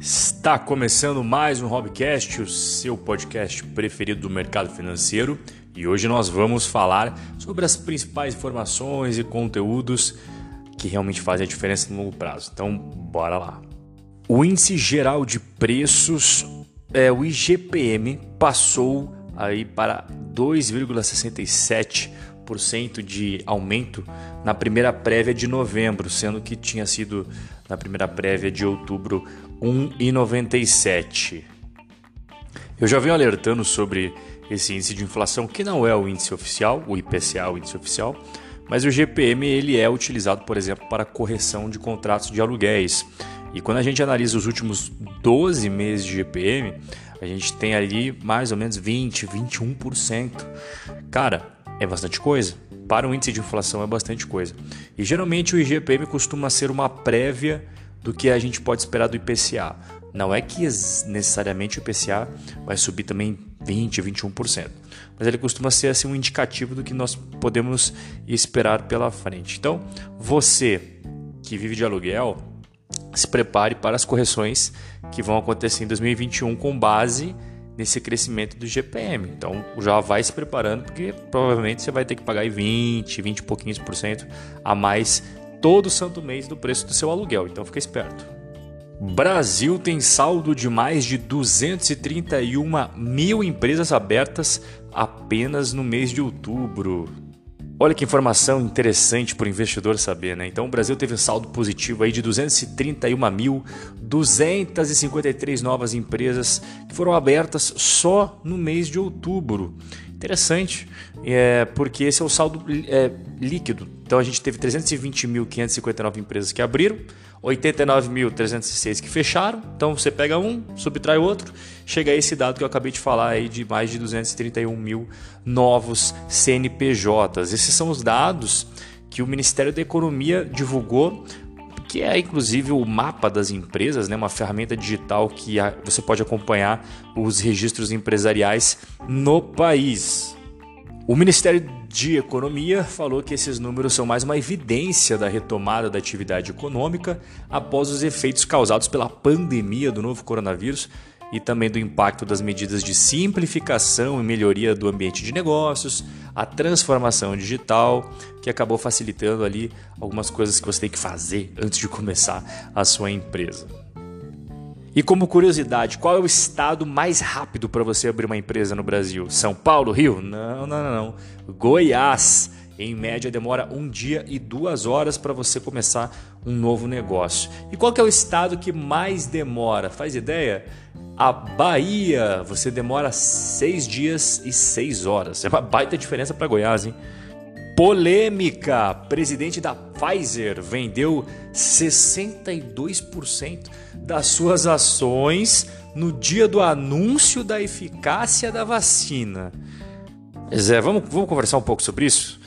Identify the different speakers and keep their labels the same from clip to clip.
Speaker 1: Está começando mais um Hobbycast, o seu podcast preferido do mercado financeiro, e hoje nós vamos falar sobre as principais informações e conteúdos que realmente fazem a diferença no longo prazo. Então, bora lá. O índice geral de preços, é, o IGPM, passou aí para 2,67% de aumento na primeira prévia de novembro, sendo que tinha sido na primeira prévia de outubro 1,97. Eu já venho alertando sobre esse índice de inflação, que não é o índice oficial, o IPCA, o índice oficial, mas o GPM ele é utilizado, por exemplo, para correção de contratos de aluguéis. E quando a gente analisa os últimos 12 meses de GPM, a gente tem ali mais ou menos 20, 21%. Cara, é bastante coisa. Para um índice de inflação é bastante coisa. E geralmente o IGPM costuma ser uma prévia do que a gente pode esperar do IPCA. Não é que necessariamente o IPCA vai subir também 20, 21%, mas ele costuma ser assim um indicativo do que nós podemos esperar pela frente. Então, você que vive de aluguel, se prepare para as correções que vão acontecer em 2021 com base nesse crescimento do GPM. Então já vai se preparando porque provavelmente você vai ter que pagar 20, 20 e pouquinhos por cento a mais todo santo mês do preço do seu aluguel, então fica esperto. Brasil tem saldo de mais de 231 mil empresas abertas apenas no mês de outubro. Olha que informação interessante para o investidor saber, né? Então o Brasil teve um saldo positivo aí de 231.253 novas empresas que foram abertas só no mês de outubro. Interessante, é, porque esse é o saldo é, líquido. Então a gente teve 320.559 empresas que abriram, 89.306 que fecharam. Então você pega um, subtrai outro, chega a esse dado que eu acabei de falar aí de mais de 231 mil novos CNPJs. Esses são os dados que o Ministério da Economia divulgou que é inclusive o mapa das empresas, né? uma ferramenta digital que você pode acompanhar os registros empresariais no país. O Ministério de Economia falou que esses números são mais uma evidência da retomada da atividade econômica após os efeitos causados pela pandemia do novo coronavírus e também do impacto das medidas de simplificação e melhoria do ambiente de negócios, a transformação digital, que acabou facilitando ali algumas coisas que você tem que fazer antes de começar a sua empresa. E como curiosidade, qual é o estado mais rápido para você abrir uma empresa no Brasil? São Paulo, Rio? Não, não, não, não. Goiás. Em média, demora um dia e duas horas para você começar um novo negócio. E qual é o estado que mais demora? Faz ideia? A Bahia, você demora seis dias e seis horas. É uma baita diferença para Goiás, hein? Polêmica! Presidente da Pfizer vendeu 62% das suas ações no dia do anúncio da eficácia da vacina. Zé, vamos, vamos conversar um pouco sobre isso?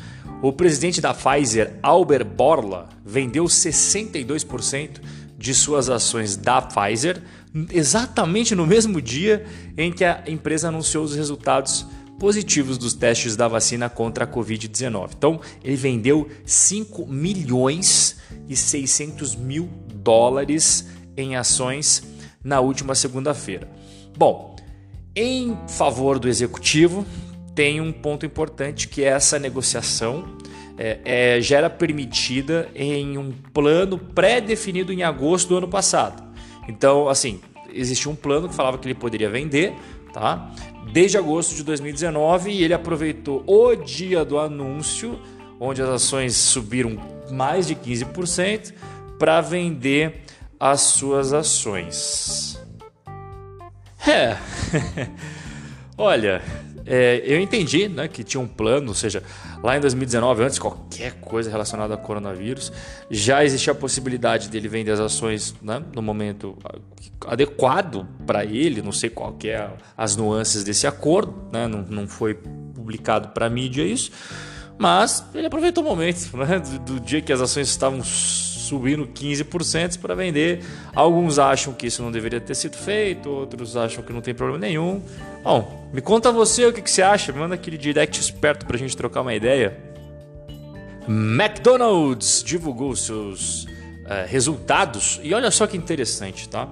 Speaker 1: O presidente da Pfizer, Albert Borla, vendeu 62% de suas ações da Pfizer exatamente no mesmo dia em que a empresa anunciou os resultados positivos dos testes da vacina contra a Covid-19. Então, ele vendeu 5 milhões e 600 mil dólares em ações na última segunda-feira. Bom, em favor do executivo, tem um ponto importante que é essa negociação é, é, já era permitida em um plano pré-definido em agosto do ano passado. Então, assim, existia um plano que falava que ele poderia vender, tá? Desde agosto de 2019 e ele aproveitou o dia do anúncio, onde as ações subiram mais de 15%, para vender as suas ações. É. Olha, é, eu entendi né, que tinha um plano, ou seja, lá em 2019, antes de qualquer coisa relacionada ao coronavírus, já existia a possibilidade dele vender as ações né, no momento adequado para ele, não sei qual que é as nuances desse acordo, né, não, não foi publicado para mídia isso, mas ele aproveitou o momento né, do, do dia que as ações estavam subindo 15% para vender. Alguns acham que isso não deveria ter sido feito, outros acham que não tem problema nenhum. Bom, me conta você o que, que você acha, manda aquele direct esperto para a gente trocar uma ideia. McDonald's divulgou seus uh, resultados e olha só que interessante, tá?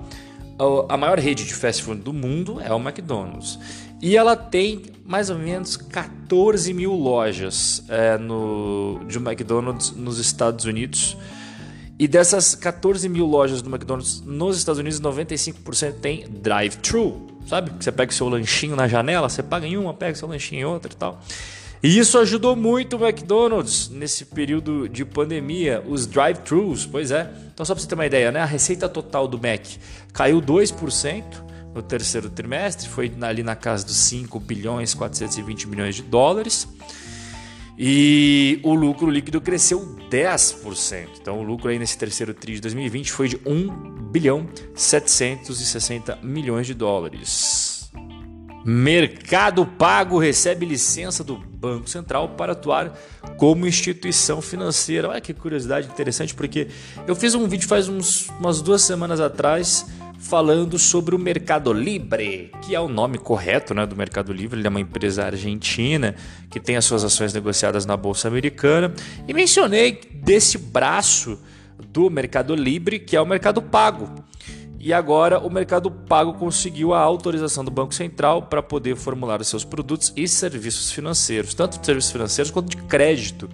Speaker 1: a maior rede de fast food do mundo é o McDonald's. E ela tem mais ou menos 14 mil lojas é, no, de McDonald's nos Estados Unidos. E dessas 14 mil lojas do McDonald's nos Estados Unidos, 95% tem drive-thru. Sabe? Você pega o seu lanchinho na janela, você paga em uma, pega seu lanchinho em outra e tal. E isso ajudou muito o McDonald's nesse período de pandemia, os drive-thrus, pois é. Então, só para você ter uma ideia, né? a receita total do Mac caiu 2% no terceiro trimestre, foi ali na casa dos 5 bilhões 420 milhões de dólares. E o lucro líquido cresceu 10%. Então, o lucro aí nesse terceiro tri de 2020 foi de 1 bilhão 760 milhões de dólares. Mercado Pago recebe licença do Banco Central para atuar como instituição financeira. Olha que curiosidade interessante, porque eu fiz um vídeo faz uns, umas duas semanas atrás falando sobre o Mercado Livre, que é o nome correto né, do Mercado Livre. Ele é uma empresa argentina que tem as suas ações negociadas na Bolsa Americana. E mencionei desse braço do Mercado Livre, que é o Mercado Pago. E agora o Mercado Pago conseguiu a autorização do Banco Central para poder formular os seus produtos e serviços financeiros, tanto de serviços financeiros quanto de crédito.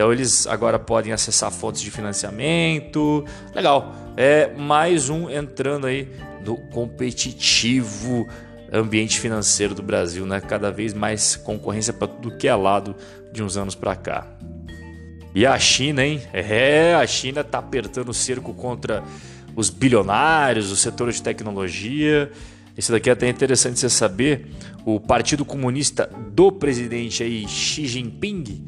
Speaker 1: Então eles agora podem acessar fontes de financiamento. Legal. É mais um entrando aí no competitivo ambiente financeiro do Brasil, né? Cada vez mais concorrência para tudo que é lado de uns anos para cá. E a China, hein? É, a China tá apertando o cerco contra os bilionários, o setor de tecnologia. Isso daqui é até interessante você saber. O Partido Comunista do presidente aí, Xi Jinping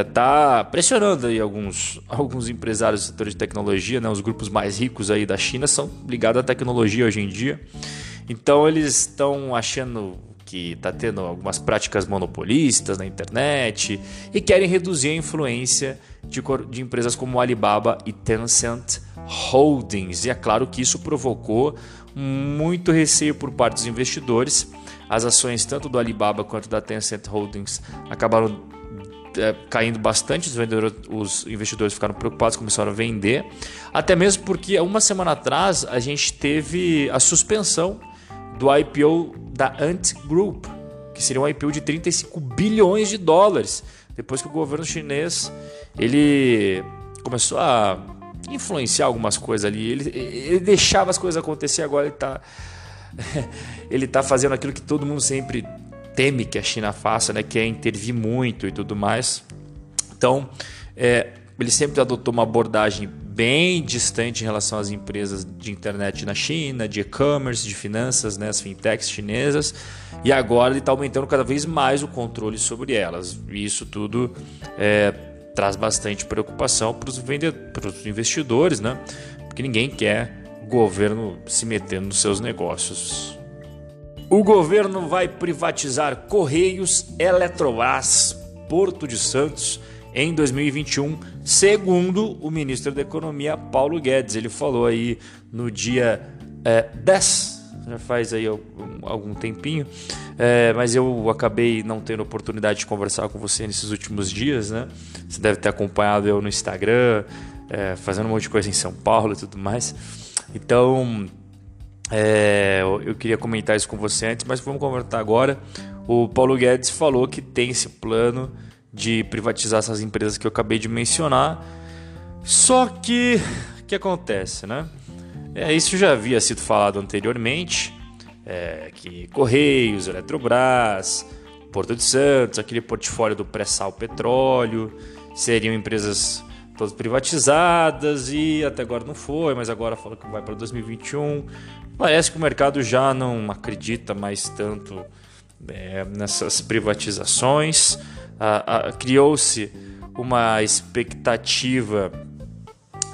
Speaker 1: está é, pressionando aí alguns, alguns empresários do setor de tecnologia, né? Os grupos mais ricos aí da China são ligados à tecnologia hoje em dia. Então eles estão achando que está tendo algumas práticas monopolistas na internet e querem reduzir a influência de, de empresas como Alibaba e Tencent Holdings. E é claro que isso provocou muito receio por parte dos investidores. As ações tanto do Alibaba quanto da Tencent Holdings acabaram é, caindo bastante, os, vendedores, os investidores ficaram preocupados, começaram a vender. Até mesmo porque uma semana atrás a gente teve a suspensão do IPO da Ant Group, que seria um IPO de 35 bilhões de dólares, depois que o governo chinês ele começou a influenciar algumas coisas ali. Ele, ele deixava as coisas acontecer, agora ele está ele tá fazendo aquilo que todo mundo sempre teme que a China faça, né? que é intervir muito e tudo mais. Então, é, ele sempre adotou uma abordagem bem distante em relação às empresas de internet na China, de e-commerce, de finanças, né, as fintechs chinesas, e agora ele está aumentando cada vez mais o controle sobre elas. E isso tudo é, traz bastante preocupação para os investidores, né? Porque ninguém quer governo se metendo nos seus negócios. O governo vai privatizar Correios, Eletrobras, Porto de Santos em 2021, segundo o ministro da Economia Paulo Guedes. Ele falou aí no dia é, 10, já faz aí algum tempinho, é, mas eu acabei não tendo oportunidade de conversar com você nesses últimos dias, né? Você deve ter acompanhado eu no Instagram, é, fazendo um monte de coisa em São Paulo e tudo mais. Então, é, eu queria comentar isso com você antes, mas vamos conversar agora. O Paulo Guedes falou que tem esse plano de privatizar essas empresas que eu acabei de mencionar. Só que o que acontece, né? É, isso já havia sido falado anteriormente é, que Correios, Eletrobras, Porto de Santos, aquele portfólio do pré-sal petróleo, seriam empresas todas privatizadas e até agora não foi, mas agora falou que vai para 2021. Parece que o mercado já não acredita mais tanto é, nessas privatizações. Criou-se uma expectativa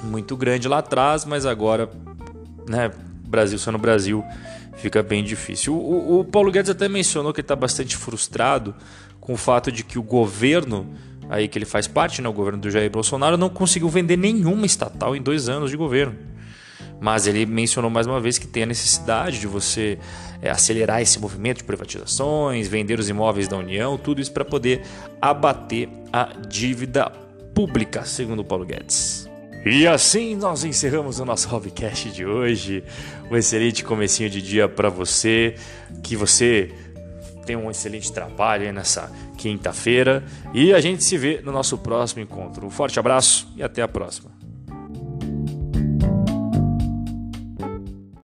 Speaker 1: muito grande lá atrás, mas agora, né, Brasil só no Brasil, fica bem difícil. O, o Paulo Guedes até mencionou que ele está bastante frustrado com o fato de que o governo aí que ele faz parte, né, o governo do Jair Bolsonaro, não conseguiu vender nenhuma estatal em dois anos de governo. Mas ele mencionou mais uma vez que tem a necessidade de você é, acelerar esse movimento de privatizações, vender os imóveis da União, tudo isso para poder abater a dívida pública, segundo Paulo Guedes. E assim nós encerramos o nosso Hobbycast de hoje. Um excelente comecinho de dia para você, que você tenha um excelente trabalho nessa quinta-feira e a gente se vê no nosso próximo encontro. Um forte abraço e até a próxima.